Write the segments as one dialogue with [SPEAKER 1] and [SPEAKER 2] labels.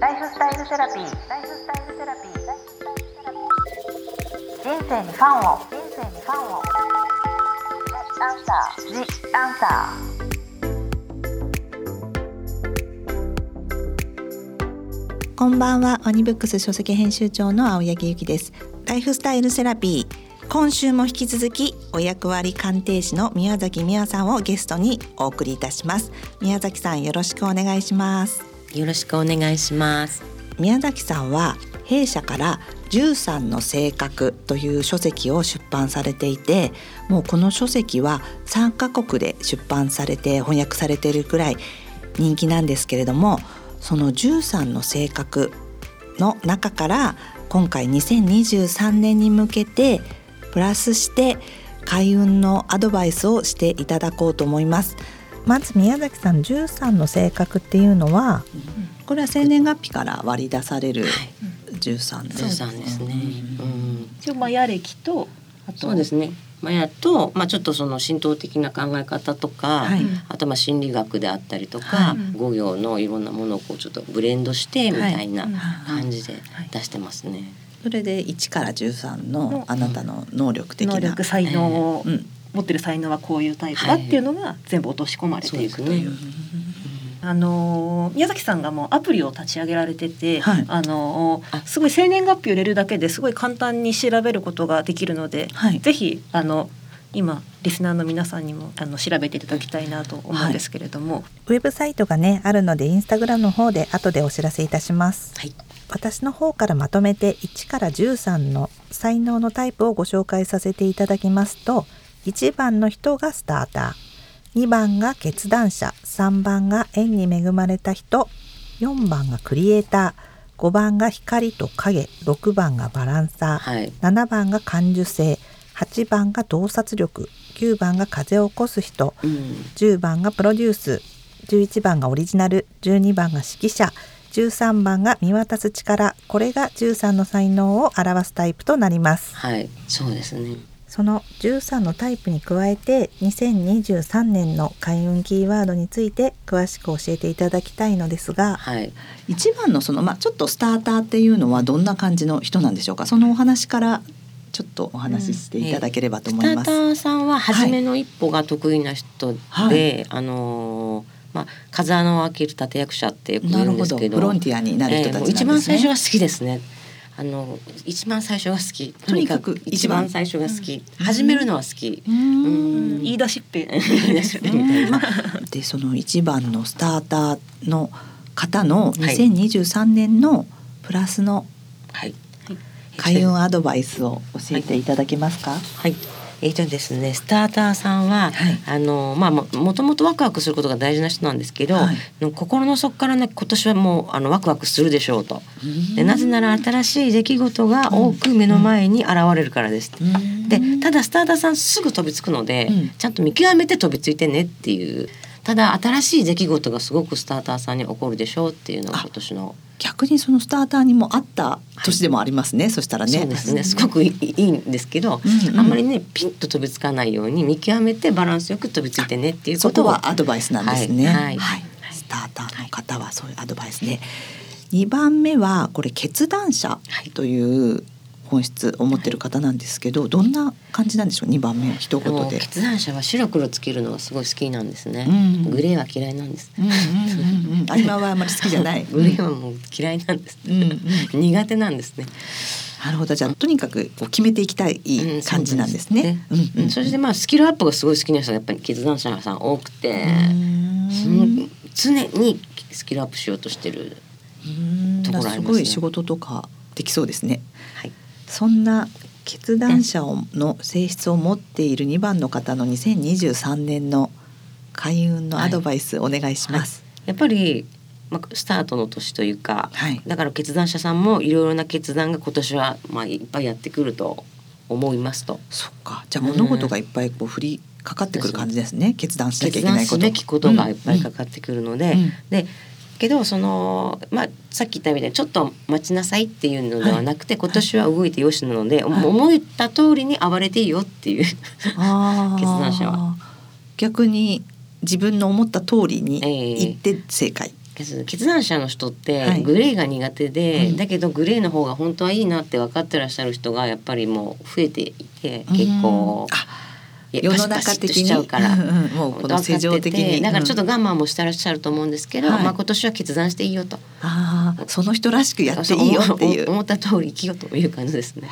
[SPEAKER 1] ライフスタイルセラピー。ライフスタイルセラピー。人生にファンを。人生にファンを。アンサー。ジアンサ
[SPEAKER 2] ー。こんばんは、ワニブックス書籍編集長の青柳ゆきです。ライフスタイルセラピー。今週も引き続きお役割鑑定士の宮崎美和さんをゲストにお送りいたします宮崎さんよろしくお願いします
[SPEAKER 3] よろしくお願いします。
[SPEAKER 2] 宮崎さんは弊社から13の性格という書籍を出版されていてもうこの書籍は3カ国で出版されて翻訳されているくらい人気なんですけれどもその13の性格の中から今回2023年に向けてプラスして開運のアドバイスをしていただこうと思います。まず宮崎さん13の性格っていうのは、これは生年月日から割り出される13です、
[SPEAKER 3] はい、ですね、
[SPEAKER 4] うん、一応マヤ歴と
[SPEAKER 3] あと。そうですね。マヤと、まあ、ちょっとその神道的な考え方とか、はい、あとまあ心理学であったりとか、はい、五行のいろんなものをこうちょっとブレンドしてみたいな感じで出してますね。
[SPEAKER 2] それで1から13のあなたの能力的な
[SPEAKER 4] 能力才能を、うん、持ってる才能はこういうタイプだっていうのが全部落とし込まれていくという。あの宮崎さんがもうアプリを立ち上げられてて、はい、あのすごい生年月日を入れるだけですごい簡単に調べることができるので、はい、ぜひあの今リスナーの皆さんにもあの調べていただきたいなと思うんですけれども、はい、
[SPEAKER 2] ウェブサイトがねあるのでインスタグラムの方で後でお知らせいたします。はい。私の方からまとめて1から13の才能のタイプをご紹介させていただきますと1番の人がスターター。2番が決断者。3番が縁に恵まれた人。4番がクリエイター。5番が光と影。6番がバランサー、はい、7番が感受性。8番が洞察力。9番が風を起こす人、うん、10番がプロデュース。11番がオリジナル。12番が指揮者。13番が見渡す力。これが13の才能を表すタイプとなります。
[SPEAKER 3] はい。そうですね
[SPEAKER 2] その13のタイプに加えて2023年の開運キーワードについて詳しく教えていただきたいのですが、はい、一番のその、まあ、ちょっとスターターっていうのはどんな感じの人なんでしょうか？そのお話からちょっとお話ししていただければと思います。
[SPEAKER 3] うん。えー、スターターさんは初めの一歩が得意な人で、はい、あのーまあ、風穴を開ける立役者ってよく言うんですけど。
[SPEAKER 2] フロンティアになる人たち、ね。
[SPEAKER 3] 一番最初が好きですね。あの一番最初が好き。
[SPEAKER 2] とにかく
[SPEAKER 3] 一番。最初が好き、うん、始めるのは好き、う
[SPEAKER 4] ん、言い出しっぺ。
[SPEAKER 2] でその一番のスターターの方の2023年のプラスの開運アドバイスを教えていただけますか、
[SPEAKER 3] はい、はいえーとですね、スターターさんは、はい、あのまあもともとワクワクすることが大事な人なんですけど、はい、心の底からね今年はもうあのワクワクするでしょうと。でなぜなら新しい出来事が多く目の前に現れるからです。でただスターターさんすぐ飛びつくので、ちゃんと見極めて飛びついてねっていうただ新しい出来事がすごくスターターさんに起こるでしょうっていうのが今年の。
[SPEAKER 2] 逆にそのスターターにもあった年でもありますね、はい、そしたらね。
[SPEAKER 3] そうですね。すごくいいんですけど、うんうん、あんまりねピンと飛びつかないように見極めてバランスよく飛びついてねっていうこと
[SPEAKER 2] はアドバイスなんですね。はい、はい。はい、スターターの方はそういうアドバイスで、二番目はこれ決断者という本質を持ってる方なんですけどどんな感じなんでしょう？2番目一言で。
[SPEAKER 3] 決断者は白黒つけるのがすごい好きなんですね、うんうん、グレーは嫌いなんです、うんうん
[SPEAKER 2] うんうん、今はあまり好きじゃない。
[SPEAKER 3] グレーはもう嫌いなんです、うんうん、苦手なんですね。
[SPEAKER 2] なるほど。じゃあとにかくこう決めていきたい感じなんですね。
[SPEAKER 3] うんそ、ね。そしてまあスキルアップがすごい好きな人がやっぱり決断者さん多くて常にスキルアップしようとしてるところありますね。すご
[SPEAKER 2] い仕事とかできそうですね。はい。そんな決断者の性質を持っている2番の方の2023年の開運のアドバイスお願いします。
[SPEAKER 3] はいはい、やっぱりまあ、スタートの年というか、はい、だから決断者さんもいろいろな決断が今年はまあいっぱいやってくると思いますと。
[SPEAKER 2] そっかじゃあ物事がいっぱいこう振りかかってくる感じですね、うん、決断しなきゃいけないこと。決断すべ
[SPEAKER 3] きことがいっぱいかかってくるので、うんうん、でけどその、まあ、さっき言ったみたいにちょっと待ちなさいっていうのではなくて、はい、今年は動いてよしなので、はい、思った通りに暴れていいよっていう決断者は。
[SPEAKER 2] 逆に自分の思った通りに言って正解。
[SPEAKER 3] え決断者の人ってグレーが苦手で、はい、だけどグレーの方が本当はいいなって分かってらっしゃる人がやっぱりもう増えていて結構。世の中的にしちゃうから、もうこの正常的にだからちょっと我慢もしてらっしゃると思うんですけど、はい、まあ今年は決断していいよと
[SPEAKER 2] あその人らしくやっていいよっていう
[SPEAKER 3] 思った通り生きようという感じですね。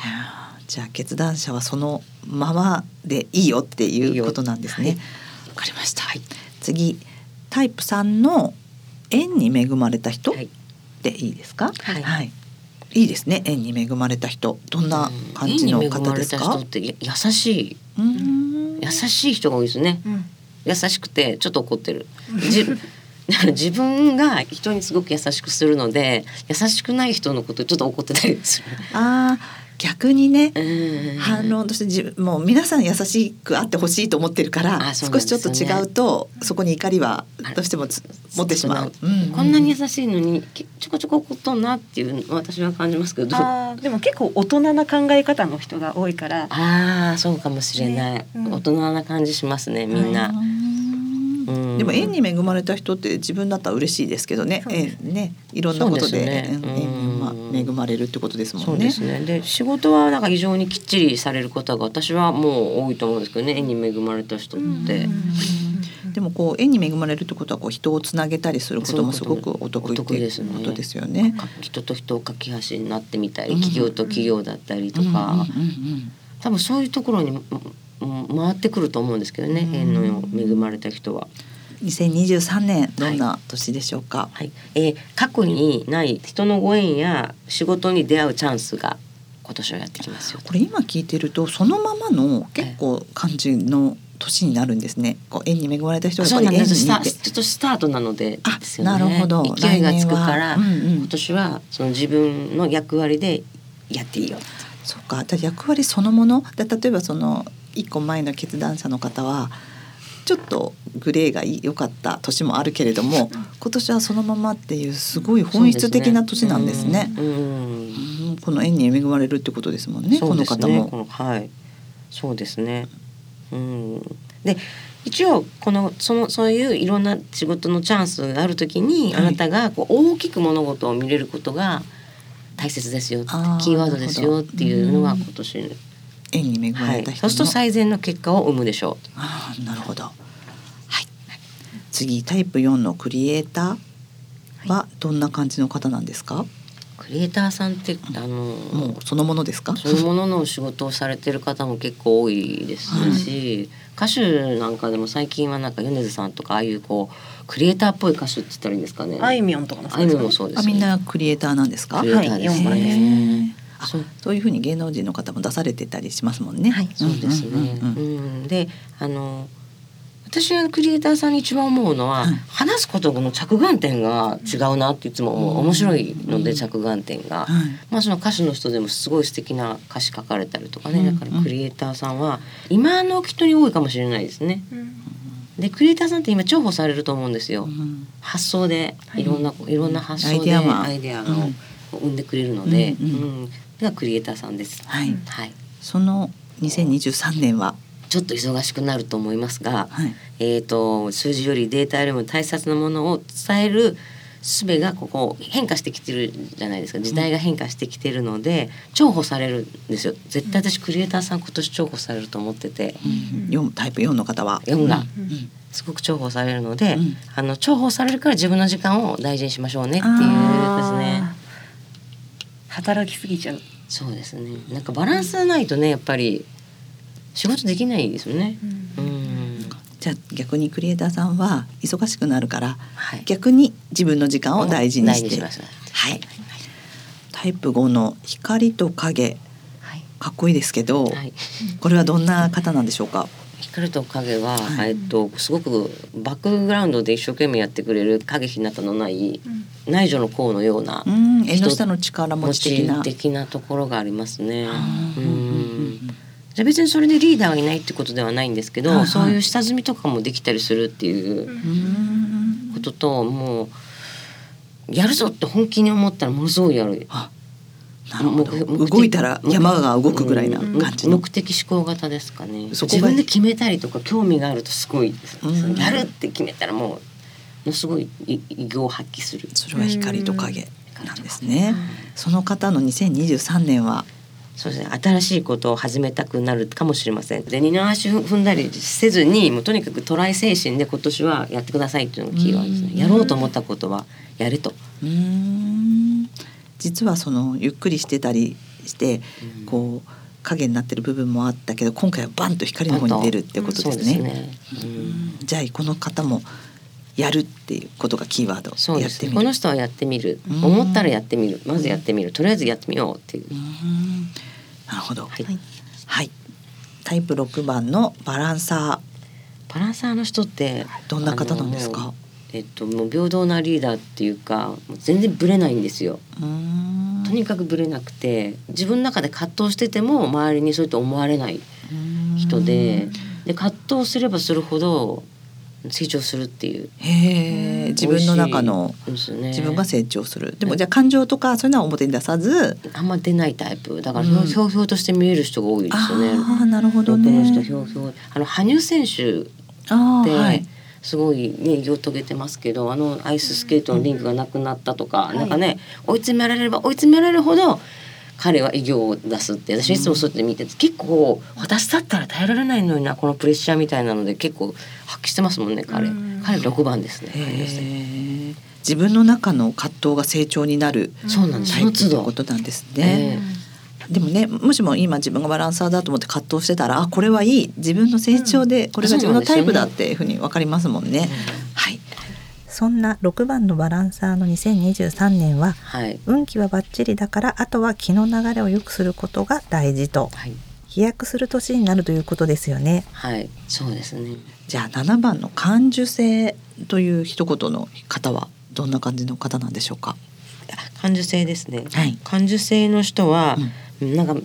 [SPEAKER 2] じゃあ決断者はそのままでいいよっていうことなんですね。わ、はい、かりました。はい、次タイプ三の縁に恵まれた人でいいですか？はい。はい、いいですね。縁に恵まれた人、どんな感じの方ですか？
[SPEAKER 3] 人って優しい。優しい人が多いですね。うん、優しくてちょっと怒ってる。自 自分が人にすごく優しくするので優しくない人のことちょっと怒ってたりする。
[SPEAKER 2] ああ逆にね、反論として自分もう皆さん優しくあってほしいと思ってるから、ね、少しちょっと違うとそこに怒りはどうしても持ってしまう、
[SPEAKER 3] う。ん、こんなに優しいのにちょこちょこ怒っとんなっていう私は感じますけど。
[SPEAKER 4] でも結構大人な考え方の人が多いから。
[SPEAKER 3] ああそうかもしれない、ね。うん、大人な感じしますねみんな。
[SPEAKER 2] でも縁に恵まれた人って自分だったら嬉しいですけどね、えね。いろんなことで縁に恵まれるってことですもんね。
[SPEAKER 3] で、ね、仕事はなんか非常にきっちりされる方が私はもう多いと思うんですけどね。縁に恵まれた人って。
[SPEAKER 2] でもこう縁に恵まれるってことはこう人をつなげたりすることもすごくお得意ってことですよね。
[SPEAKER 3] 人と人を架け橋になってみたり、企業と企業だったりとか、多分そういうところに回ってくると思うんですけどね、縁の恵まれた人は。
[SPEAKER 2] 2023年どんな年でしょうか、
[SPEAKER 3] はい、えー、過去にない人のご縁や仕事に出会うチャンスが今年はやってきますよ
[SPEAKER 2] これ今聞いてるとそのままの結構感じの年になるんですね。こう縁に恵まれた人
[SPEAKER 3] がやっぱり縁にちょっとスタートなので、ね、
[SPEAKER 2] なるほど。
[SPEAKER 3] 勢いがつくから、うんうん、今年はその自分の役割でやっていいよ。
[SPEAKER 2] そうか。役割そのもの？で例えばその一個前の決断者の方はちょっとグレーが良かった年もあるけれども今年はそのままっていうすごい本質的な年なんですね。すね。うん、この縁に恵まれるってことですもんね、ね、この方も。
[SPEAKER 3] はい。そうですね、うん、で一応このそのそういういろんな仕事のチャンスがある時に、あなたがこう大きく物事を見れることが大切ですよキーワードですよっていうのが今年
[SPEAKER 2] 縁に恵まれた人、はい、
[SPEAKER 3] そうすると最善の結果を生むでしょう。
[SPEAKER 2] あなるほど。はい。次タイプ4のクリエイターはどんな感じの方なんですか？
[SPEAKER 3] クリエイターさんってあの
[SPEAKER 2] もうそのものですか？
[SPEAKER 3] そのものの仕事をされてる方も結構多いですし、はい、歌手なんかでも最近はなんか米津さんとかああいうこうクリエイターっぽい歌手って言ったらいいんですかね。
[SPEAKER 4] あいみょんとか
[SPEAKER 3] もそうです、
[SPEAKER 2] ね、みんなクリエイターなんですか？
[SPEAKER 3] クリエイターですね。はい
[SPEAKER 2] あそう。そういうふうに芸能人の方も出されてたりしますもんね。
[SPEAKER 3] はい、そうですね。うん、で、あの私がクリエイターさんに一番思うのは、話すことの着眼点が違うなっていつも思う、面白いので着眼点が、まあその歌手の人でもすごい素敵な歌詞書かれたりとかね、だからクリエイターさんは今の人に多いかもしれないですね。でクリエイターさんって今重宝されると思うんですよ。発想でい。ろんな、い、ろんな発想でアイデアを生んでくれるので、うんがクリエイターさんです。
[SPEAKER 2] はい。はい。その2023年は？
[SPEAKER 3] ちょっと忙しくなると思いますが、はい、えっ、と数字よりデータよりも大切なものを伝える術がここ変化してきてるじゃないですか。時代が変化してきてるので重宝されるんですよ。絶対私クリエイターさん今年重宝されると思ってて、
[SPEAKER 2] うん、タイプ4の方は
[SPEAKER 3] ？4が、うん、すごく重宝されるので、うん、あの重宝されるから自分の時間を大事にしましょうねっていうですね
[SPEAKER 4] 働きすぎちゃう。
[SPEAKER 3] そうですね。なんかバランスないとねやっぱり仕事できないですよね、うん、
[SPEAKER 2] じゃあ逆にクリエイターさんは忙しくなるから、はい、逆に自分の時間を大事にして、はい、タイプ5の光と影、はい、かっこいいですけど、はい、これはどんな方なんでしょうか？
[SPEAKER 3] 光と影は、はい、えっとすごくバックグラウンドで一生懸命やってくれる影ひなたのない、うん、内助の功のような
[SPEAKER 2] 縁の下の力持ち的な。
[SPEAKER 3] 的なところがありますね。うん。じゃ別にそれでリーダーがいないってことではないんですけど、はい。はい、そういう下積みとかもできたりするっていうことともうやるぞって本気に思ったらものすごいやる。
[SPEAKER 2] なるほど。動いたら山が動くぐらいな感じ
[SPEAKER 3] 目的思考型ですかね。自分で決めたりとか興味があるとすごいです、やるって決めたらもうのすごい偉業を発揮する。
[SPEAKER 2] それは光と影なんですね。その方の2023年は？
[SPEAKER 3] そうですね。新しいことを始めたくなるかもしれません。で二の足踏んだりせずにもうとにかくトライ精神で今年はやってくださいっていうのがキーワードですね。やろうと思ったことはやれと。
[SPEAKER 2] うん実はそのゆっくりしてたりしてこう影になってる部分もあったけど今回はバンと光の方に出るってことですね。ね。じゃあこの方もやるっていうことがキーワード。
[SPEAKER 3] そうですこの人はやってみる。思ったらやってみる。まずやってみる。とりあえずやってみようっていう。
[SPEAKER 2] なるほど。はい、はい、タイプ六番のバランサ
[SPEAKER 3] ー。バランサーの人って
[SPEAKER 2] どんな方なんですか？
[SPEAKER 3] えっともう平等なリーダーっていうか全然ブレないんですよとにかくブレなくて自分の中で葛藤してても周りにそうやって思われない人でで葛藤すればするほど成長するっていう。
[SPEAKER 2] へえ、自分の中の、ね、自分が成長する。でもじゃあ感情とかそういうのは表に出さず、
[SPEAKER 3] あんま出ないタイプ。だからひょうひょうとして見える人が多いですよね。
[SPEAKER 2] ああ、なるほどね。
[SPEAKER 3] この人ひょうひょう。あの羽生選手って。はいすごいね偉業を遂げてますけどあのアイススケートのリンクがなくなったとか、うん、なんかね追い詰められれば追い詰められるほど彼は偉業を出すって私いつもそうやって見てて、結構私だったら耐えられないのになこのプレッシャーみたいなので結構発揮してますもんね彼、彼六番ですね
[SPEAKER 2] 自分の中の葛藤が成長になる
[SPEAKER 3] そうなんです
[SPEAKER 2] タイプということなんですね。でもねもしも今自分がバランサーだと思って葛藤してたらあこれはいい。自分の成長でこれが自分のタイプだっていうふうに分かりますもんね。はい。そんな6番のバランサーの2023年は、はい、運気はバッチリだからあとは気の流れを良くすることが大事と、はい、飛躍する年になるということですよね。
[SPEAKER 3] はい。そうですね。
[SPEAKER 2] じゃあ7番の感受性という一言の方はどんな感じの方なんでしょうか？
[SPEAKER 3] 感受性ですね、はい、感受性の人は、うん、なんか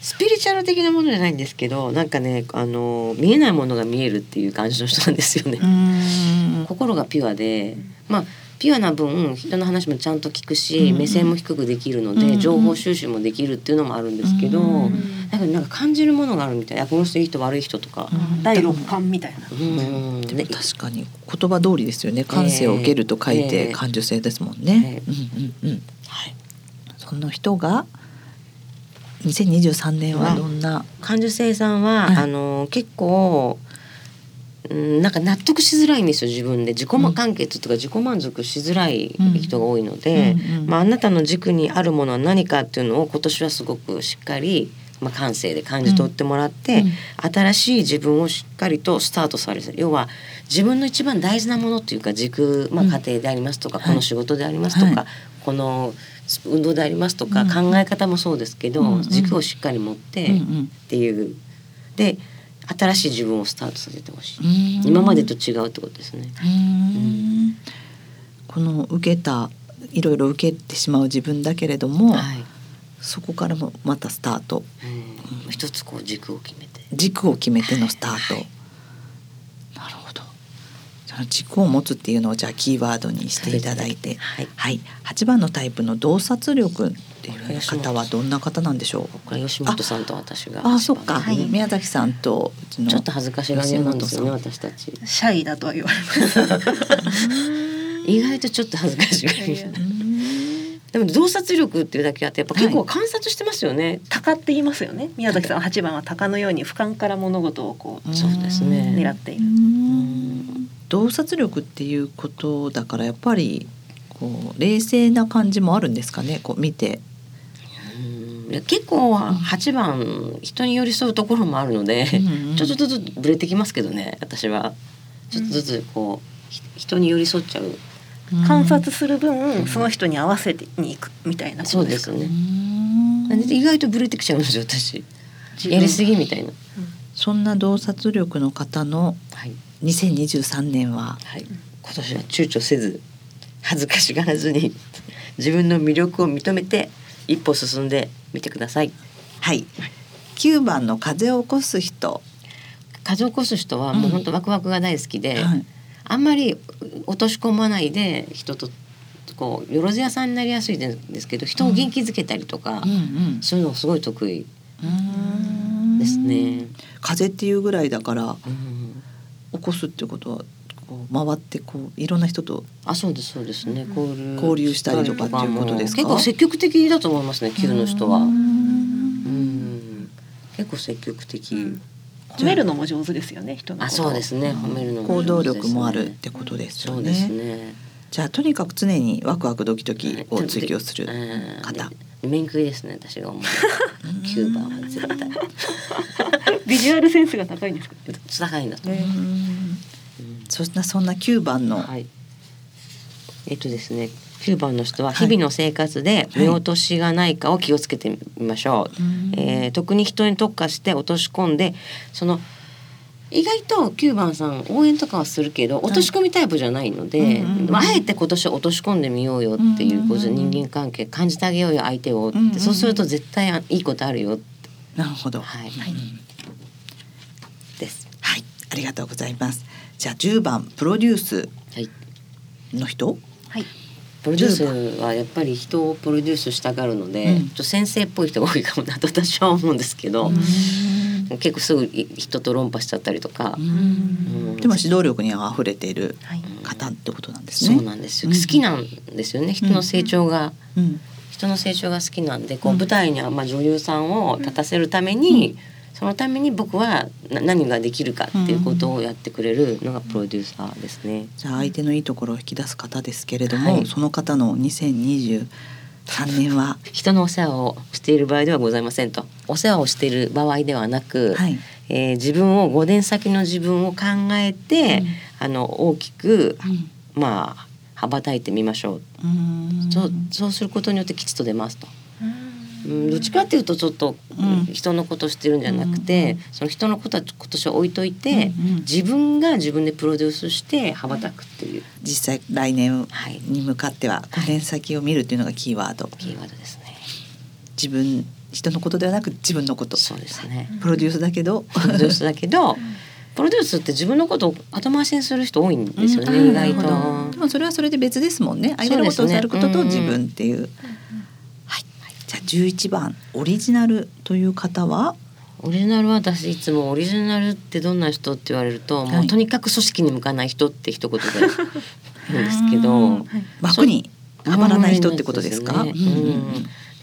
[SPEAKER 3] スピリチュアル的なものじゃないんですけどなんかねあの見えないものが見えるっていう感じの人なんですよね。心がピュアでまあピュアな分人の話もちゃんと聞くし、目線も低くできるので、情報収集もできるっていうのもあるんですけど、うん、なんかなんか感じるものがあるみたい。なこの人いい人悪い人とか、
[SPEAKER 4] 第六感みたいな、う
[SPEAKER 2] ん、でも確かに言葉通りですよね。感性を受けると書いて感受性ですもんね。うんうんうん。はい、その人が2023年はどんな？
[SPEAKER 3] 感受性さんは、はい、あの結構うんなんか納得しづらいんですよ自分で。自己完結とか自己満足しづらい人が多いので、うん。うん、まあ、あなたの軸にあるものは何かっていうのを今年はすごくしっかり、まあ、感性で感じ取ってもらって、うん、新しい自分をしっかりとスタートされる要は自分の一番大事なものっていうか軸、まあ、家庭でありますとか、この仕事でありますとか、はい、この運動でありますとか、考え方もそうですけど、軸をしっかり持ってっていう。で新しい自分をスタートさせてほしい。今までと違うってことですね。
[SPEAKER 2] この受けたいろいろ受けてしまう自分だけれども、はい、そこからもまたスタート、
[SPEAKER 3] うん、一つこう軸を決めて。
[SPEAKER 2] 軸を決めてのスタート、はい、軸を持つっていうのをじゃあキーワードにしていただいて、はい、はい、8番のタイプの洞察力っていう方はどんな方なんでしょう？
[SPEAKER 3] これ吉本さんと私が。
[SPEAKER 2] あ、そっか、はい、宮崎さんと
[SPEAKER 3] ちょっと恥ずかしがりなんですよね、私たち。
[SPEAKER 4] シャイだとは言われます。
[SPEAKER 3] 意外とちょっと恥ずかしがり。でも洞察力っていうだけあってやっぱ結構観察してますよね。はい、
[SPEAKER 4] 鷹って言いますよね。宮崎さん八番は鷹のように俯瞰から物事をこう
[SPEAKER 3] そうですね
[SPEAKER 4] 狙っている。
[SPEAKER 2] 洞察力っていうことだからやっぱりこう冷静な感じもあるんですかね。こう見て
[SPEAKER 3] 結構8番人に寄り添うところもあるので、うんうん、ちょっとずつぶれてきますけどね私はちょっとずつこう人に寄り添っちゃう。
[SPEAKER 4] 観察する分、その人に合わせてに行くみたいな
[SPEAKER 3] そうですね。意外とぶれてきちゃうんですよ私。やりすぎみたいな。
[SPEAKER 2] そんな洞察力の方の2023年は、
[SPEAKER 3] はい、今年は躊躇せず恥ずかしがらずに 自分の魅力を認めて一歩進んでみてください。
[SPEAKER 2] はい。九番の風を起こす人。
[SPEAKER 3] 風を起こす人はもう本当ワクワクが大好きで、うんはい、あんまり落とし込まないで人とこうよろず屋さんになりやすいんですけど人を元気づけたりとか、うんうんうん、そういうのすごい得意ですね。
[SPEAKER 2] 風っていうぐらいだから、起こすってことはこう回ってこういろんな人と
[SPEAKER 3] あそうですそうですね。交流
[SPEAKER 2] 交流したりとかっていうことですか？
[SPEAKER 3] 結構積極的だと思いますね Q の人は。うん。結構積極的、
[SPEAKER 4] 褒めるのも上手ですよね人
[SPEAKER 3] あそうですね。褒めるの
[SPEAKER 2] も、行動力もあるってことですよね。
[SPEAKER 3] そうですね
[SPEAKER 2] じゃあとにかく常にワクワクドキドキを追求する方、
[SPEAKER 3] 面食いですね私が思う キューバは絶対。
[SPEAKER 4] ビジュアルセンスが高いんですか？
[SPEAKER 3] 高いん。だと、
[SPEAKER 2] そんなそんな9番の、
[SPEAKER 3] はい、えっとですね9番の人は日々の生活で見落としがないかを気をつけてみましょう、はい、えー、特に人に特化して落とし込んでその意外と9番さん応援とかはするけど落とし込みタイプじゃないので、あえて今年落とし込んでみようよっていうことで人間関係感じてあげようよ相手をって、そうすると絶対いいことあるよ
[SPEAKER 2] なるほど。
[SPEAKER 3] はい。です。
[SPEAKER 2] はい、ありがとうございます。じゃあ10番プロデュースの人、
[SPEAKER 3] はい、プロデュースはやっぱり人をプロデュースしたがるので、うん、と先生っぽい人が多いかもなと私は思うんですけど、結構すぐ人と論破しちゃったりとか、
[SPEAKER 2] でも指導力には溢れてい。る方ってことなんです
[SPEAKER 3] ね。そうなんですよ。好きなんですよね。人の成長が、人の成長が好きなんで、こう舞台にはまあ女優さんを立たせるために。そのために僕は何ができるかっていうことをやってくれるのがプロデューサーですね。
[SPEAKER 2] じゃあ相手のいいところを引き出す方ですけれども、はい、その方の2023年は？
[SPEAKER 3] 人のお世話をしている場合ではございませんとお世話をしている場合ではなく、はい、えー、自分を5年先の自分を考えて、うん、あの大きく、うん、まあ羽ばたいてみましょう。そうそうすることによって吉と出ますと。うん、どっちかっていうとちょっと人のことしてるんじゃなくて、うん、その人のことは今年は置いといて、うん、自分が自分でプロデュースして羽ばたくっていう。
[SPEAKER 2] 実際来年に向かっては5年先を見るっていうのがキーワード、は
[SPEAKER 3] い、キーワードですね。
[SPEAKER 2] 自分人のことではなく自分のこと。
[SPEAKER 3] そうですね。
[SPEAKER 2] プロデュースだけど。
[SPEAKER 3] プロデュースだけどプロデュースって自分のことを後回しにする人多いんですよね、意外と。
[SPEAKER 2] でもそれはそれで別ですもんね。相手のことをさることと自分っていう。じゃあ11番オリジナルという方は？
[SPEAKER 3] オリジナルは私いつもオリジナルってどんな人って言われると、はい、もうとにかく組織に向かない人って一言で言うんですけど。
[SPEAKER 2] 枠にはまらない人ってことですか、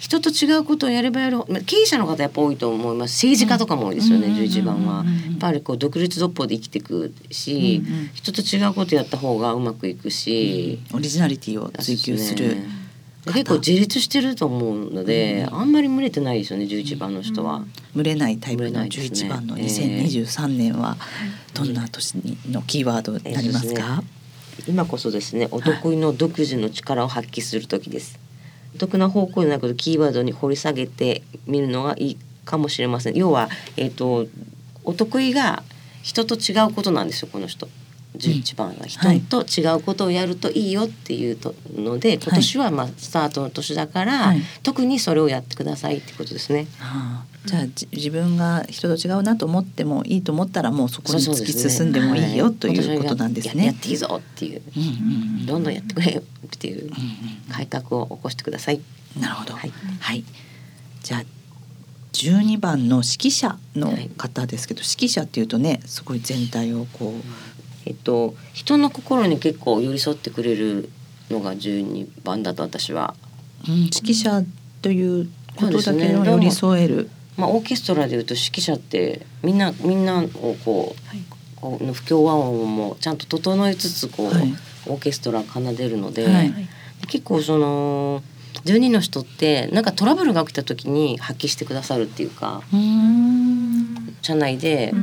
[SPEAKER 3] 人と違うことをやればやる経営者の方やっぱ多いと思います。政治家とかも多いですよね、うん、11番は、やっぱりこう独立独歩で生きていくし、うんうん、人と違うことやった方がうまくいくし、
[SPEAKER 2] うん、オリジナリティを追求する、
[SPEAKER 3] 結構自立してると思うので、うん、あんまり群れてないですよね11番の人は。うん、
[SPEAKER 2] 群れないタイプの11番の2023年はどんな年のキーワードになりますか、えーね、
[SPEAKER 3] 今こそですねお得意の独自の力を発揮する時です。お得な方向でなくキーワードに掘り下げてみるのがいいかもしれません。要は、えーとお得意が人と違うことなんですよこの人。11番は人と違うことをやるといいよっていうので、今年はまあスタートの年だから、はい、特にそれをやってくださいってことですね。
[SPEAKER 2] はあ、じゃあ自分が人と違うなと思ってもいいと思ったらもうそこに突き進んでもいいよ、ね、ということなんですね。
[SPEAKER 3] やってい。い。ぞってい。う,、うんどんどんやってくれよってい。う改革を起こしてください。
[SPEAKER 2] なるほど。はい、はい、じゃあ12番の指揮者の方ですけど、はい、指揮者ってい。うとねすごい。全体をこう
[SPEAKER 3] えっと、人の心に結構寄り添ってくれるのが12番だと私は。
[SPEAKER 2] うん、指揮者ということだけの寄り添える。
[SPEAKER 3] まあ、オーケストラでいうと指揮者ってみんなみんなをこう、はい、こう不協和音もちゃんと整えつつこう、はい、オーケストラ奏でるので、はい、結構その12の人ってなんかトラブルが起きた時に発揮してくださるっていうか社内で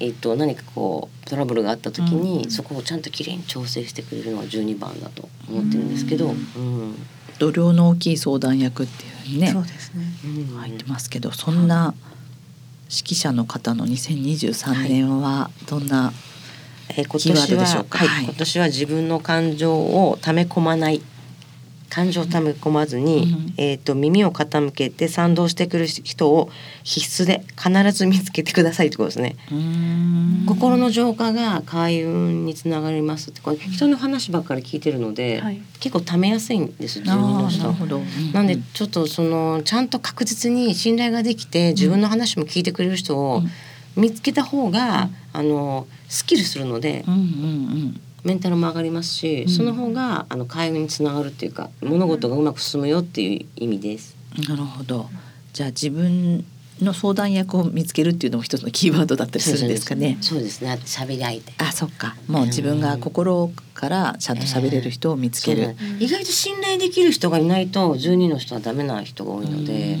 [SPEAKER 3] えーと、何かこうトラブルがあった時に、うん、そこをちゃんときれいに調整してくれるのが12番だと思ってるんですけど、うん、
[SPEAKER 2] 度量の大きい相談役っていうねそうですね、入ってますけどそんな指揮者の方の2023年はどんなキーワードでしょうか、
[SPEAKER 3] はい。はい、今年は自分の感情をため込まない感情をため込まずに、うん、えーと、耳を傾けて賛同してくる人を必須で必ず見つけてくださいってことですね。心の浄化が開運につながりますってこれ人の話ばっかり聞いてるので、はい、結構ためやすいんです自分の人。なんでちょっとそのちゃんと確実に信頼ができて自分の話も聞いてくれる人を見つけた方が、うん、あのスキルするので。うんうんうんメンタルも上がりますし、その方があの会話につながるっていうか物事がうまく進むよっていう意味です。
[SPEAKER 2] なるほど。じゃあ自分の相談役を見つけるっていうのも一つのキーワードだったりするんですかね。
[SPEAKER 3] そうですね。喋り相手。
[SPEAKER 2] あ、そっか。もう自分が心からちゃんと喋れる人を見つける、え
[SPEAKER 3] ー、意外と信頼できる人がいないと十二の人はダメな人が多いので、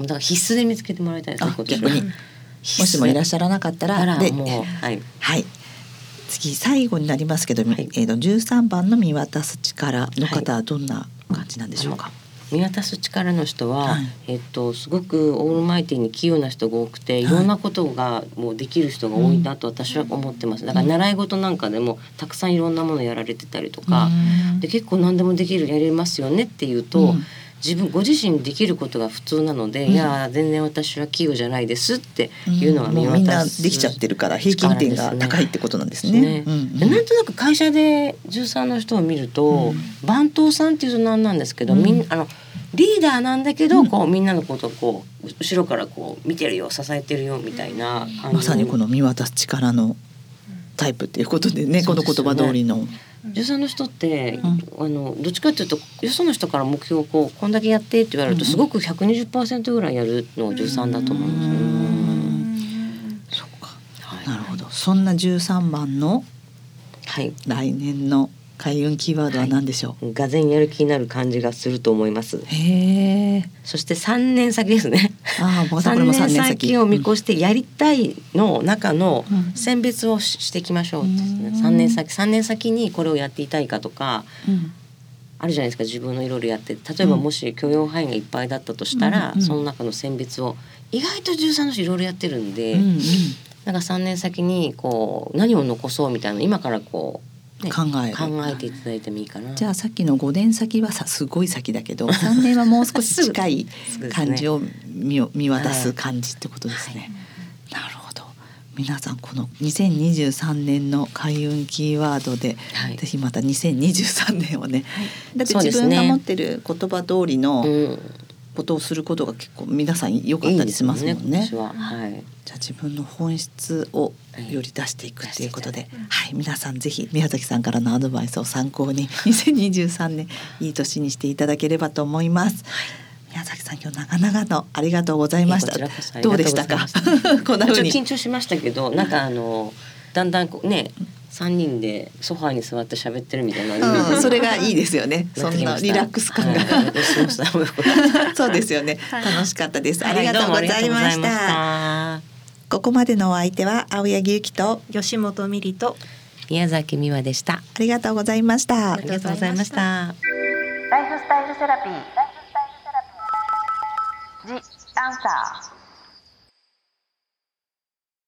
[SPEAKER 3] だから必須で見つけてもらいたいですね。逆に。
[SPEAKER 2] もしもいらっしゃらなかったら、
[SPEAKER 3] で、もうはい。
[SPEAKER 2] はい。次最後になりますけど、はい、えっ、ー、と十三番の見渡す力の方はどんな感じなんでしょうか？はい。
[SPEAKER 3] 見渡す力の人は、はい、えっと、すごくオールマイティに器用な人が多くてい。ろんなことがもうできる人が多いなと私は思ってます。だから習い事なんかでもたくさんいろんなものやられてたりとか、で結構何でもできるやれますよねっていうと。うん自分ご自身できることが普通なので、うん、いや全然私は器用じゃないですっていうのが
[SPEAKER 2] 見渡す、うん、みんなできちゃってるから平均点が高いってことなんですね。
[SPEAKER 3] なんとなく会社で13の人を見ると、番頭さんっていうと何なんですけど、みんあのリーダーなんだけど、こうみんなのことをこう後ろからこう見てるよ支えてるよみたいな
[SPEAKER 2] まさにこの見渡す力のタイプっていうことでね、この言葉通りの。
[SPEAKER 3] 女性の人って、うん、あのどっちかっていうとよその人から目標をこうこんだけやってって言われると、すごく120%ぐらいやるのが13だと思うん
[SPEAKER 2] ですよ、ね。そっか、はい、なるほど。そんな13番の、はい、来年の開運キーワードは何でしょ
[SPEAKER 3] う、はい、がぜやる気になる感じがすると思います。
[SPEAKER 2] へえ
[SPEAKER 3] そして三年先ですね。
[SPEAKER 2] ああ、
[SPEAKER 3] 3年先。を見越してやりたいの中の選別をしていきましょうですね、3年先三年先にこれをやっていたいかとか、うん。あるじゃないですか。自分のいろいろやって。例えばもし許容範囲がいっぱいだったとしたら、うん、その中の選別を。意外と13の人いろいろやってるんで、うんうん、なんか3年先にこう何を残そうみたいな今からこう考え考えていただいてもいいかな。
[SPEAKER 2] じゃあさっきの5年先はさすごい先だけど 3年はもう少し近い感じを見ね、見渡す感じってことですね。はい、なるほど。皆さんこの2023年の開運キーワードで、はい、ぜひまた2023年をね、はい、だって自分が持ってる言葉通りのことをすることが結構皆さん良かったりしますもんね。いいねはい、じゃあ自分の本質をより出していくっていうことで、はい、皆さんぜひ宮崎さんからのアドバイスを参考に 2023年いい年にしていただければと思います。宮崎さん今日長々とありがとうございました。どうでしたか？
[SPEAKER 3] こんな風に緊張しましたけど、なんかあのだんだんこうね。三人でソファーに座って喋ってるみたいな、
[SPEAKER 2] うん、それがいいですよね。そんなリラックス感が、そうですよね、楽しかったです。ありがとうございました。ここまでのお相手は青柳ゆきと
[SPEAKER 4] 吉本美里と
[SPEAKER 3] 宮崎美和でした。あ
[SPEAKER 2] りがとうございました。
[SPEAKER 3] ありがとうございました。
[SPEAKER 1] ライフスタイルセラピー。ジアンサー。